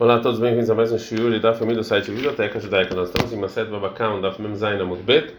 Olá a todos, bem-vindos a mais um shiur da família do site Biblioteca Judaica. Nós estamos em Maset Babakam, da Família Zaina Mudbet,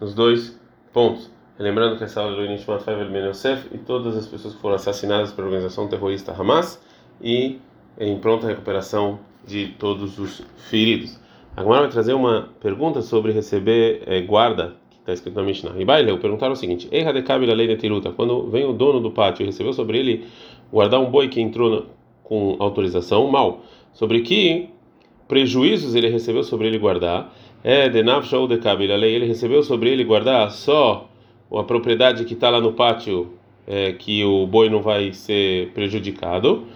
nos dois pontos. Lembrando que essa aula é do Inishmat Faivel Ben Yosef e todas as pessoas que foram assassinadas pela organização terrorista Hamas e em pronta recuperação de todos os feridos. Agora vai trazer uma pergunta sobre receber é, guarda, que está escrito na Mishnah. E Baileu perguntaram o seguinte: Erra de Kabil lei de Tiruta, quando vem o dono do pátio e recebeu sobre ele guardar um boi que entrou com autorização, mal sobre que prejuízos ele recebeu sobre ele guardar, é de ou de lei ele recebeu sobre ele guardar só a propriedade que está lá no pátio, é, que o boi não vai ser prejudicado.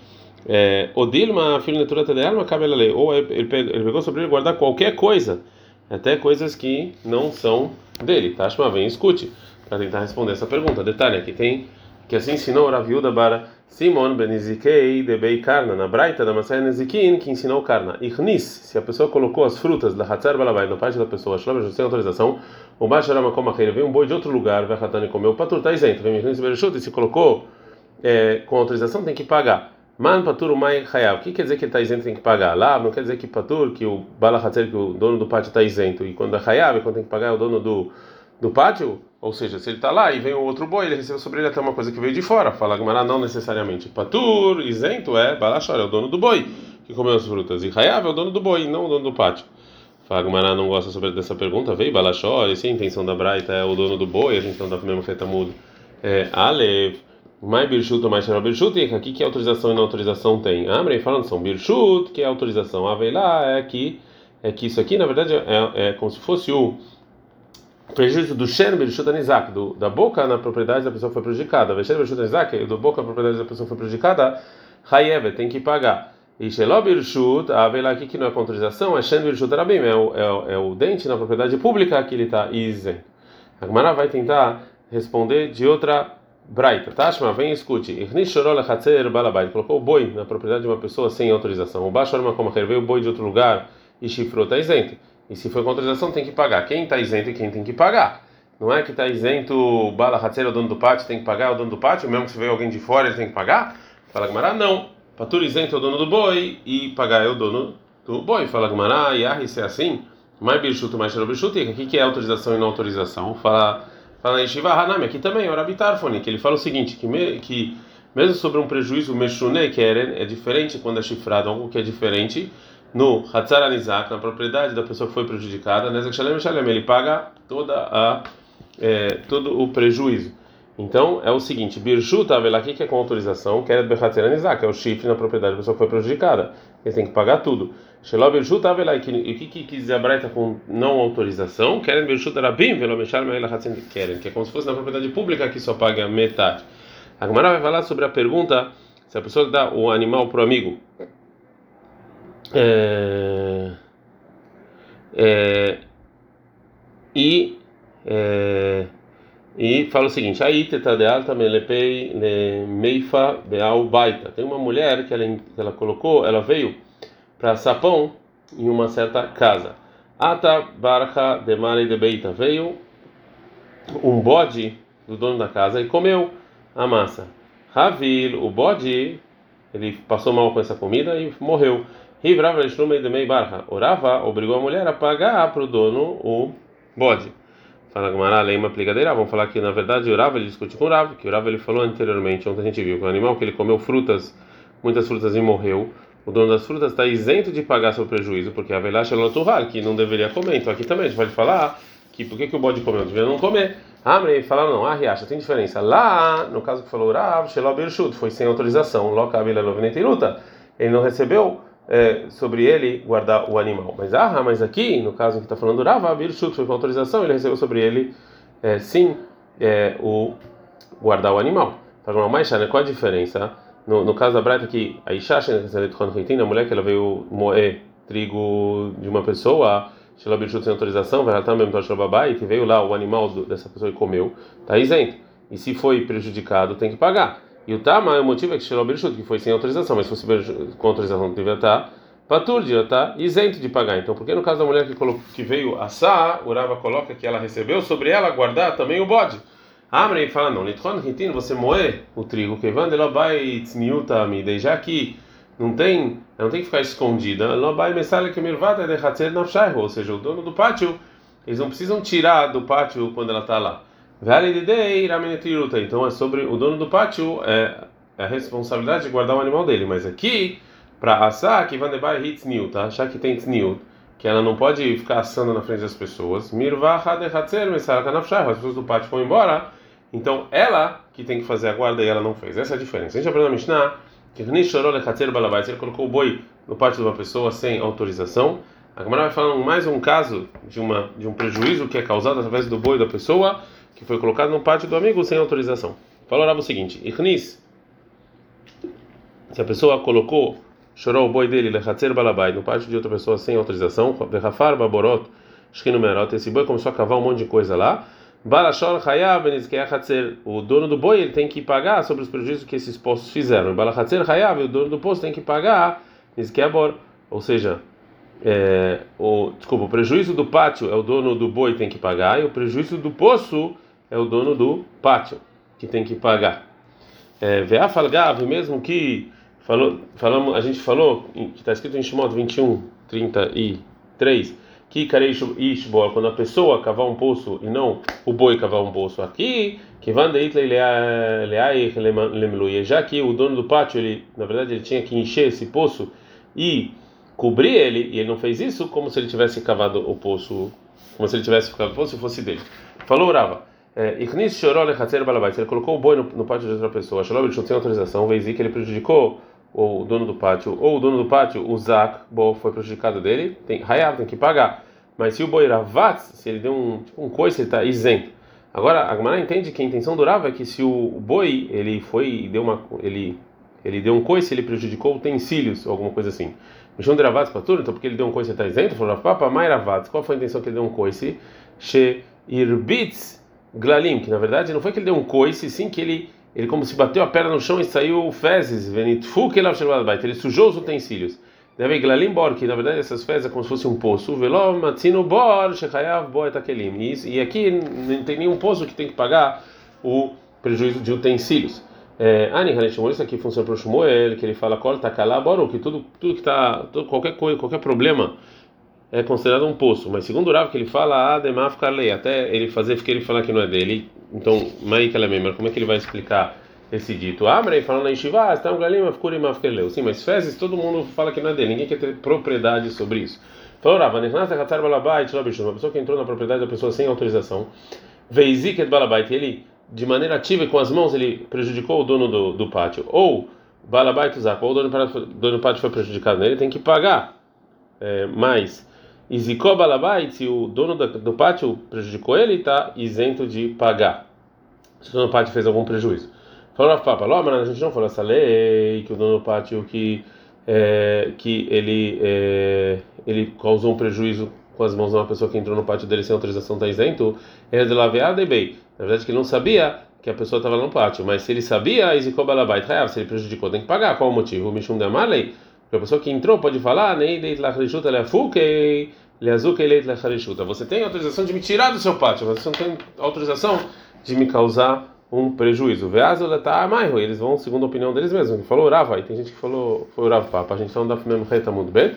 É, Odilma, filho naturata de alma, cabe lei. Ou ele pegou sobre ele guardar qualquer coisa, até coisas que não são dele. Tashma, vem escute, para tentar responder essa pergunta. Detalhe, aqui tem que assim ensinou a Raviuda para Simon Benizikei de Bei Karna, na Braita da Masaya Nezikin, que ensinou Karna. Ichnis, se a pessoa colocou as frutas da Hatzar Balabai na parte da pessoa, sem autorização, o Basharama Komacheira veio um boi de outro lugar, vai Hatani comeu, Patur está isento, vem Ichnis Bereshut, e se colocou é, com autorização, tem que pagar. Man Patur Mai Hayav, o que quer dizer que ele está isento tem que pagar? Lá não quer dizer que Patur, que o Bala Hatzer, que o dono do pátio está isento, e quando é Hayav, quando tem que pagar é o dono do do pátio, ou seja, se ele está lá e vem o outro boi, ele recebeu sobre ele até uma coisa que veio de fora. Fala Gamara, não necessariamente. Patur, isento, é Balachor, é o dono do boi que comeu as frutas. E Hayav é o dono do boi, não o dono do pátio. Fala Gamara, não gosta sobre dessa pergunta. Veio Balachor, e sim, a intenção da Braita é o dono do boi, a intenção da mesma feta muda. É Alev. Mais Birchut ou mais Xerol Birchut, e aqui que autorização e não autorização tem? Amrei falando são Birchut, que é autorização. Aveilá é que, é que isso aqui, na verdade, é, é como se fosse o prejuízo do Shen Berishut Anizak, do da boca na propriedade da pessoa foi prejudicada. Veshen Berishut Anizak, do boca na propriedade da pessoa foi prejudicada, Hayev tem que pagar. E Shelob Berishut, a vela aqui que não é autorização, é Berishut Arabim, é o, é, o, é o dente na propriedade pública que ele está isento. A Gemara vai tentar responder de outra Braita. Tashma, vem e escute. Colocou o boi na propriedade de uma pessoa sem autorização. O arma como veio o boi de outro lugar e chifrou, está isento. E se for autorização, tem que pagar. Quem está isento e quem tem que pagar. Não é que está isento o Bala Hatzer, o dono do pátio, tem que pagar, é o dono do pátio, mesmo que se veio alguém de fora, ele tem que pagar? Fala Gumará, não. Patur isento é o dono do boi e pagar é o dono do boi. Fala Gumará, e se é assim, mais bichuto, mais xerobichuto, e aqui que é autorização e não autorização. Fala, fala Shiva Hanami, aqui também, ora Bitarfone, que ele fala o seguinte, que, me, que mesmo sobre um prejuízo mexune, que é, é diferente quando é chifrado, algo que é diferente, no Hatzar Anizak, na propriedade da pessoa que foi prejudicada, Nezek Shalem ele paga toda a, é, todo o prejuízo. Então é o seguinte: Birshut Avelaki, que é com autorização, Keret Bechatzar Anizak, é o chifre na propriedade da pessoa que foi prejudicada. Ele tem que pagar tudo. Shelob Birshut Avelaki, e o que, que quis dizer com não autorização? Keret Birshut Arabim, Velomeshal Meila Hatzin Keren, que é como se fosse na propriedade pública que só paga metade. A Gemara vai falar sobre a pergunta se a pessoa dá o animal para o amigo é, é, e é, e fala o seguinte: aí teta de alta melepei meifa baita. Tem uma mulher que ela, que ela colocou, ela veio para sapão em uma certa casa. Ata barca de mare de beita veio um bode do dono da casa e comeu a massa. Ravil, o bode, ele passou mal com essa comida e morreu. Rivrava Shlume de Mei Barra. Orava obrigou a mulher a pagar para o dono o bode. Fala Gamara, lei uma plicadeira. Vamos falar que na verdade Urava ele discutiu com o Rav, que o Rav ele falou anteriormente, ontem a gente viu que o animal que ele comeu frutas, muitas frutas e morreu. O dono das frutas está isento de pagar seu prejuízo, porque a Velash é que não deveria comer. Então aqui também a gente pode falar que por que, que o bode comeu? Devia não comer. Amrei falaram não, ah, riacha, tem diferença. Lá, no caso que falou Rav, Shelob foi sem autorização. Loca luta. Ele não recebeu é, sobre ele guardar o animal. Mas ah, mas aqui, no caso que está falando Rava, Birchut foi com autorização, ele recebeu sobre ele, é, sim, é, o guardar o animal. Então, mas qual a diferença? No, no caso da Breta aqui, a Isha, a mulher que ela veio moer trigo de uma pessoa, Shela Birchut sem autorização, vai mesmo e que veio lá o animal dessa pessoa e comeu, está isento. E se foi prejudicado, tem que pagar. E o Tama, o motivo é que Shelo Birshut, que foi sem autorização, mas se fosse com autorização, devia estar Patur, devia estar isento de pagar. Então, porque no caso da mulher que, colocou, que veio assar, o Rava coloca que ela recebeu sobre ela guardar também o bode. Amrei fala, não, Litron Ritin, você moer o trigo, que vai tzmiutami, já que não tem ela não tem que ficar escondida. Ou seja, o dono do pátio, eles não precisam tirar do pátio quando ela está lá. Então é sobre o dono do pátio, é, é a responsabilidade de guardar o animal dele. Mas aqui, para assar, que van debai hits new, tá? Achar que tem tzniut, que ela não pode ficar assando na frente das pessoas. Mirvaha de hatzer, as pessoas do pátio vão embora. Então ela que tem que fazer a guarda e ela não fez. Essa é a diferença. A gente aprende na Mishnah que ele colocou o boi no pátio de uma pessoa sem autorização. A vai falando mais um caso de, uma, de um prejuízo que é causado através do boi da pessoa que foi colocado no pátio do amigo sem autorização. Falou o seguinte: Ichnis, se a pessoa colocou, chorou o boi dele, lechatzer balabai, no pátio de outra pessoa sem autorização, berrafar baborot, shkinumerot, esse boi começou a cavar um monte de coisa lá. Balashor Hayab Hatzer, o dono do boi ele tem que pagar sobre os prejuízos que esses postos fizeram. Balachatzer Hayab, o dono do posto tem que pagar Nizkeabor, ou seja, é, o, desculpa, o prejuízo do pátio é o dono do boi tem que pagar e o prejuízo do poço é o dono do pátio que tem que pagar. É, Vea falgav, mesmo que falou, falamos, a gente falou que está escrito em Shimon 21, 33 que ishbor, quando a pessoa cavar um poço e não o boi cavar um poço aqui, que já que o dono do pátio, ele, na verdade, ele tinha que encher esse poço e cobrir ele, e ele não fez isso, como se ele tivesse cavado o poço, como se ele tivesse cavado o poço e fosse dele. Falou É, ele colocou o boi no, no pátio de outra pessoa. Shalom, ele não tem autorização. Vez que ele prejudicou o dono do pátio, ou o dono do pátio, o Zak, bom, foi prejudicado dele, tem tem que pagar. Mas se o boi Ravatz, se ele deu um, tipo, um coice, ele está isento. Agora, a Gemara entende que a intenção do Rav é que se o boi, ele foi deu uma ele ele deu um coice, ele prejudicou utensílios, ou alguma coisa assim. Mishon de Ravatz para tudo, então porque ele deu um coice, ele está isento? Falou, Papa, Mai Ravatz, qual foi a intenção que ele deu um coice? She Irbitz Glalim, que na verdade não foi que ele deu um coice, sim que ele ele como se bateu a perna no chão e saiu fezes, ele sujou os utensílios. Deve glalim bor, que na verdade essas fezes é como se fosse um poço. Bor. E aqui não tem nenhum poço que tem que pagar o prejuízo de utensílios. É, Ani Haneshimon, isso aqui funciona para o Shmuel, que ele fala kol takalá bor, que tudo, tudo que está, qualquer coisa, qualquer problema é considerado um poço. Mas segundo o Rav, que ele fala karlei, até ele fazer que ele falar que não é dele, então, Maíka Lememar, como é que ele vai explicar esse dito? Amrei falando na Yeshiva, está um afkurim, afkeleu. Sim, mas fezes todo mundo fala que não é dele, ninguém quer ter propriedade sobre isso. Falou, Balabait, uma pessoa que entrou na propriedade da pessoa sem autorização, Veiziket Balabait, ele, de maneira ativa e com as mãos, ele prejudicou o dono do, do pátio, ou Balabait Zak, ou o dono, dono do pátio foi prejudicado nele, tem que pagar é, mais. E Zikó Balabait, se o dono do pátio prejudicou ele, está isento de pagar. Se o dono do pátio fez algum prejuízo. Falou Rav Papa, mas a gente não falou essa lei que o dono do pátio que, é, que ele, é, ele causou um prejuízo com as mãos de uma pessoa que entrou no pátio dele sem autorização está isento. Ele é de laveada e bem. Na verdade, que ele não sabia que a pessoa estava no pátio, mas se ele sabia, Zikó Balabait, se ele prejudicou, tem que pagar. Qual o motivo? O Mishum de Amarlei a pessoa que entrou pode falar, você tem autorização de me tirar do seu pátio, você não tem autorização de me causar um prejuízo. Eles vão segundo a opinião deles mesmos. Falou Rava, e tem gente que falou foi o Rav Papa. A gente está Daf Mem Reta muito bem.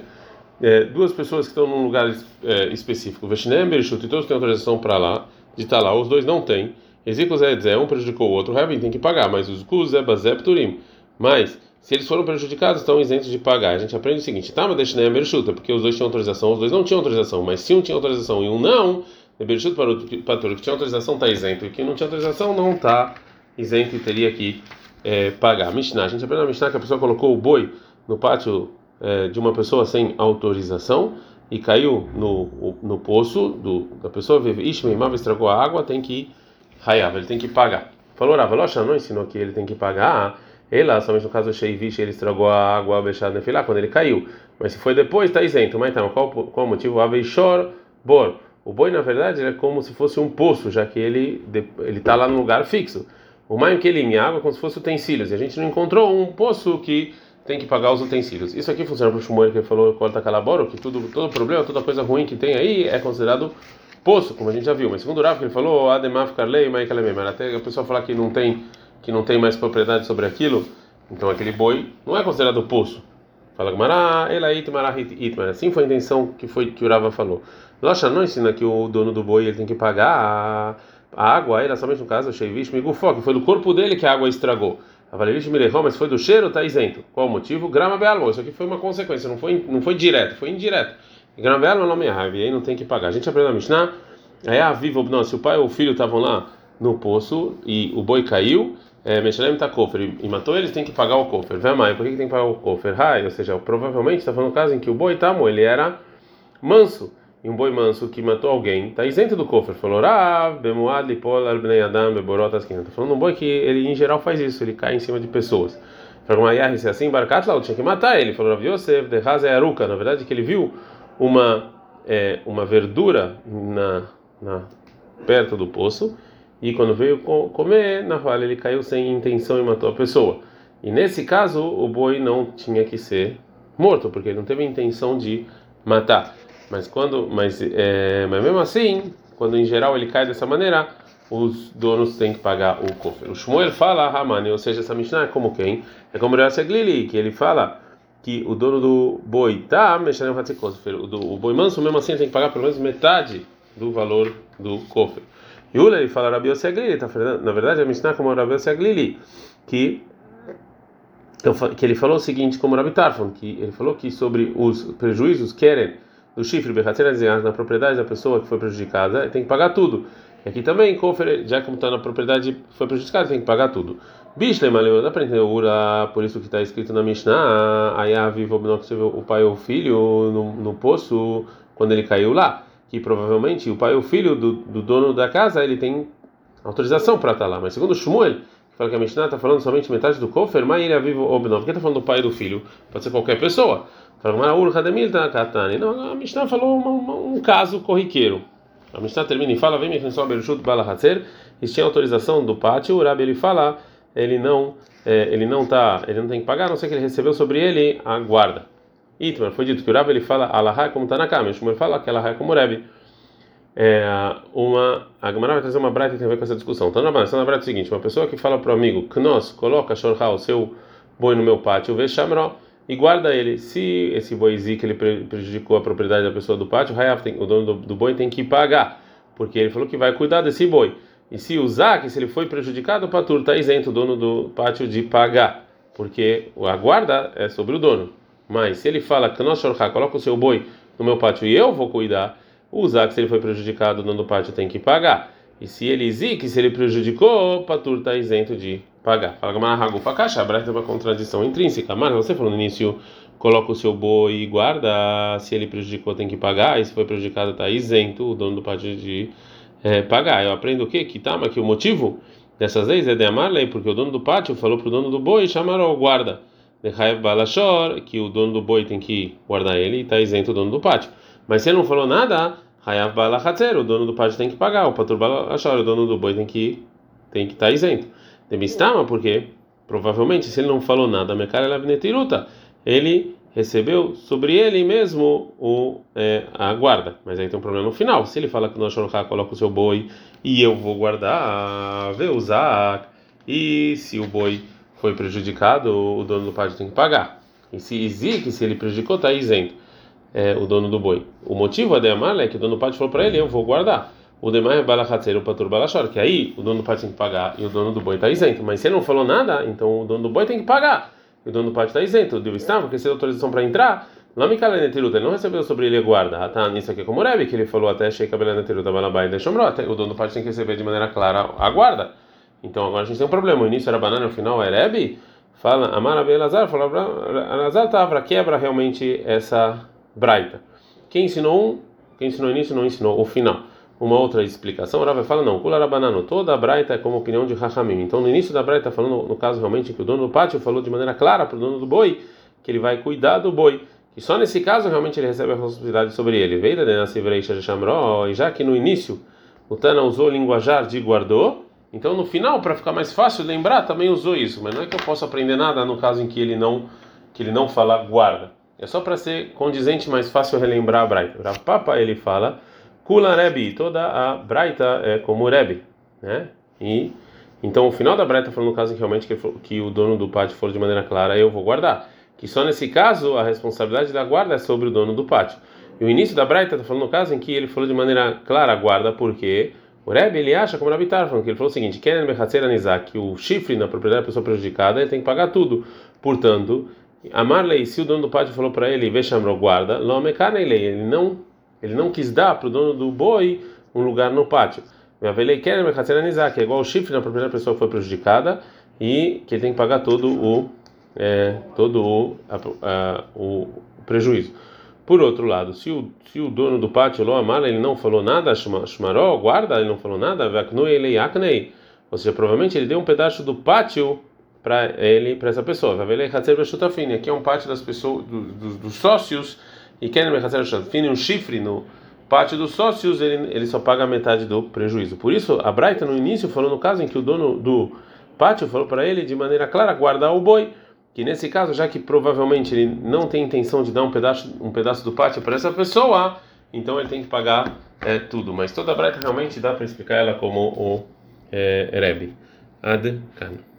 É, duas pessoas que estão num lugar é, específico, Veshnem e todos têm autorização para lá, de estar tá lá, os dois não têm. Ezequiel Zé, um prejudicou o outro, o Rabin tem que pagar, mas os Guz, Zeb, Turim. Mas se eles foram prejudicados, estão isentos de pagar. A gente aprende o seguinte: tá, mas deixa nem a porque os dois tinham autorização, os dois não tinham autorização, mas se um tinha autorização e um não, Berchuta para o que tinha autorização está isento, e que não tinha autorização não está isento e teria que é, pagar. Mishnah, a gente aprende na Mishnah que a pessoa colocou o boi no pátio é, de uma pessoa sem autorização e caiu no, no poço do, da pessoa, Ishmael estragou a água, tem que raiar, ele tem que pagar. Falou, Ravalocha não ensinou que ele tem que pagar ela, somente no caso do Sheivish, ele estragou a água Bechad Nefilá quando ele caiu. Mas se foi depois, está isento. Mas então, qual, qual o motivo? Aveishor Bor. O boi, na verdade, é como se fosse um poço, já que ele ele está lá no lugar fixo. O maio que ele em água é como se fosse utensílios. E a gente não encontrou um poço que tem que pagar os utensílios. Isso aqui funciona para o Shmuel que falou corta calaboro, que tudo todo problema, toda coisa ruim que tem aí é considerado poço, como a gente já viu. Mas segundo o que ele falou, Ademaf Karlei, Maikalemem, até a pessoa falar que não tem que não tem mais propriedade sobre aquilo, então aquele boi não é considerado poço. Fala Gmará, Marahit Itmar. Assim foi a intenção que foi que o Rava falou. Locha não ensina que o dono do boi ele tem que pagar a água, era somente no caso, Sheivish Migufó, que foi do corpo dele que a água estragou. Avalivish Mirehó, mas foi do cheiro, está isento. Qual o motivo? Grama Bealmo. Isso aqui foi uma consequência, não foi, não foi direto, foi indireto. Grama Bealmo não me raiva, e aí não tem que pagar. A gente aprendeu a Mishnah, aí a viva, não, se o pai ou o filho estavam lá no poço e o boi caiu, é, Meshalem tá cofre e matou eles, tem que pagar o cofre. Vê mais, por que, tem que pagar o cofre? Ou seja, provavelmente está falando no caso em que o boi tamo, ele era manso. E um boi manso que matou alguém está isento do cofre. Falou, Rav, Bemuad, Lipol, Albnei Adam, Beborot, Askin. Está falando um boi que ele em geral faz isso, ele cai em cima de pessoas. Falou, Mayah, se é assim, Barcat lá, tinha que matar ele. Falou, Rav Yosef, de Haza Aruka. Na verdade, que ele viu uma, é, uma verdura na, na, perto do poço e quando veio comer, na vala ele caiu sem intenção e matou a pessoa. E nesse caso, o boi não tinha que ser morto, porque ele não teve intenção de matar. Mas quando, mas, é, mas mesmo assim, quando em geral ele cai dessa maneira, os donos têm que pagar o cofre. O Shmuel fala Ramani, ou seja, essa Mishnah é como quem? É como o Glili, que ele fala que o dono do boi tá mexendo o boi manso mesmo assim tem que pagar pelo menos metade do valor do cofre. Yula ele fala Rabi Oseglili, tá na verdade a Mishnah como Rabi Oseglili, que que ele falou o seguinte como Rabi Tarfon, que ele falou que sobre os prejuízos querem do chifre na propriedade da pessoa que foi prejudicada, tem que pagar tudo. E aqui também, já como está na propriedade foi prejudicada, tem que pagar tudo. Bishle Maleu, dá para entender Ura, por isso que está escrito na Mishnah, aí a vivo o pai ou o filho no, no poço quando ele caiu lá que provavelmente o pai o filho do, do dono da casa ele tem autorização para estar tá lá. Mas segundo Shmuel, que fala que a Mishnah está falando somente metade do Kofer, mas ele é vivo ou não. Por que está falando do pai e do filho? Pode ser qualquer pessoa. Não, a Mishnah falou uma, uma, um caso corriqueiro. A Mishnah termina e fala: Vem me Bereshut Balahatzer. Eles tinham autorização do pátio. O Rabi ele fala: ele não, é, ele não tá, ele não tem que pagar, a não ser que ele recebeu sobre ele a guarda. Itmar, foi dito que o Rabi ele fala Alahá como está na cama, o Shmuel fala que Alahá é como Rebbe. É, uma, a Gemara vai trazer uma brata que tem a ver com essa discussão. Então, na brata é o seguinte: uma pessoa que fala para o amigo, Knos, coloca Shorha, o seu boi no meu pátio, vê Shamro e guarda ele. Se esse que ele prejudicou a propriedade da pessoa do pátio, o dono do, do boi tem que pagar, porque ele falou que vai cuidar desse boi. E se usar, que se ele foi prejudicado, o patur está isento, o dono do pátio, de pagar, porque a guarda é sobre o dono. Mas se ele fala que nós coloca o seu boi no meu pátio e eu vou cuidar, o Zak, se ele foi prejudicado, o dono do pátio tem que pagar. E se ele que se ele prejudicou, o Patur está isento de pagar. Fala Gamara Fakacha, a tem uma contradição intrínseca. Mas você falou no início, coloca o seu boi e guarda, se ele prejudicou, tem que pagar, e se foi prejudicado, está isento, o dono do pátio de é, pagar. Eu aprendo o quê? Que tá, mas que o motivo dessas leis é de amarlei, porque o dono do pátio falou para o dono do boi chamar o guarda que o dono do boi tem que guardar ele e está isento o dono do pátio. Mas se ele não falou nada, Hayav Balachatzer, o dono do pátio tem que pagar, o Patur Balashor, o dono do boi tem que tem que estar tá isento. Demistama, porque provavelmente se ele não falou nada, Mekara Lavnetiruta, ele recebeu sobre ele mesmo o, é, a guarda. Mas aí tem um problema no final. Se ele fala que no Shorha coloca o seu boi e eu vou guardar, vê usar, e se o boi foi prejudicado, o dono do pátio tem que pagar. E se existe, se ele prejudicou, está isento é, o dono do boi. O motivo de amar é que o dono do pátio falou para ele: eu vou guardar. O demais é balachatzer, o patur balachor, que aí o dono do pátio tem que pagar e o dono do boi está isento. Mas se ele não falou nada, então o dono do boi tem que pagar. E o dono do pátio está isento. Deu estava, porque se autorização para entrar, não me cala ele não recebeu sobre ele guarda. Tá, nisso aqui é como o Rebbe, que ele falou até Sheikh Abelaneteruta Balabai deixou O dono do pátio tem que receber de maneira clara a guarda. Então agora a gente tem um problema. O início era banana, o final é Rebbe. Fala, Amar Abel Lazar, fala, Lazar Tavra, quebra realmente essa braita. Quem ensinou um, quem ensinou o início não ensinou o final. Uma outra explicação, o Rav fala, não, Kula banano, toda a braita é como opinião de Rahamim. Então no início da braita, falando no caso realmente que o dono do pátio falou de maneira clara para o dono do boi, que ele vai cuidar do boi. Que só nesse caso realmente ele recebe a responsabilidade sobre ele. Veida de Nasivreisha de Shamro, e já que no início o Tana usou o linguajar de guardou, então no final, para ficar mais fácil lembrar, também usou isso, mas não é que eu possa aprender nada no caso em que ele não que ele não fala guarda. É só para ser condizente, mais fácil relembrar a Braita. O Papa ele fala Kula Rebi, toda a Braita é como Rebi, né? E então o final da Braita falando no caso em que realmente que, que o dono do pátio falou de maneira clara, eu vou guardar. que só nesse caso a responsabilidade da guarda é sobre o dono do pátio. E o início da Braita está falando no caso em que ele falou de maneira clara guarda, porque o Rebbe ele acha, como Rabi falando, que ele falou o seguinte: Kenen o chifre na propriedade da pessoa prejudicada ele tem que pagar tudo. Portanto, Amarley, se o dono do pátio falou para ele, Veshamro, guarda, ele não, ele não quis dar para o dono do boi um lugar no pátio. Que é igual o chifre na propriedade da pessoa que foi prejudicada e que ele tem que pagar todo o, é, todo o, a, a, o prejuízo. Por outro lado, se o, se o dono do pátio, Lo Amar, ele não falou nada, Shmaró, guarda, ele não falou nada, ou seja, provavelmente ele deu um pedaço do pátio para ele, para essa pessoa. Aqui é um pátio das pessoas, dos, dos sócios, e quer um chifre no pátio dos sócios, ele, ele só paga metade do prejuízo. Por isso, a Braita no início falou no caso em que o dono do pátio falou para ele de maneira clara guardar o boi que nesse caso, já que provavelmente ele não tem intenção de dar um pedaço, um pedaço do pátio para essa pessoa, então ele tem que pagar é, tudo. Mas toda a breta realmente dá para explicar ela como o é, Rebbe. Ad -kan.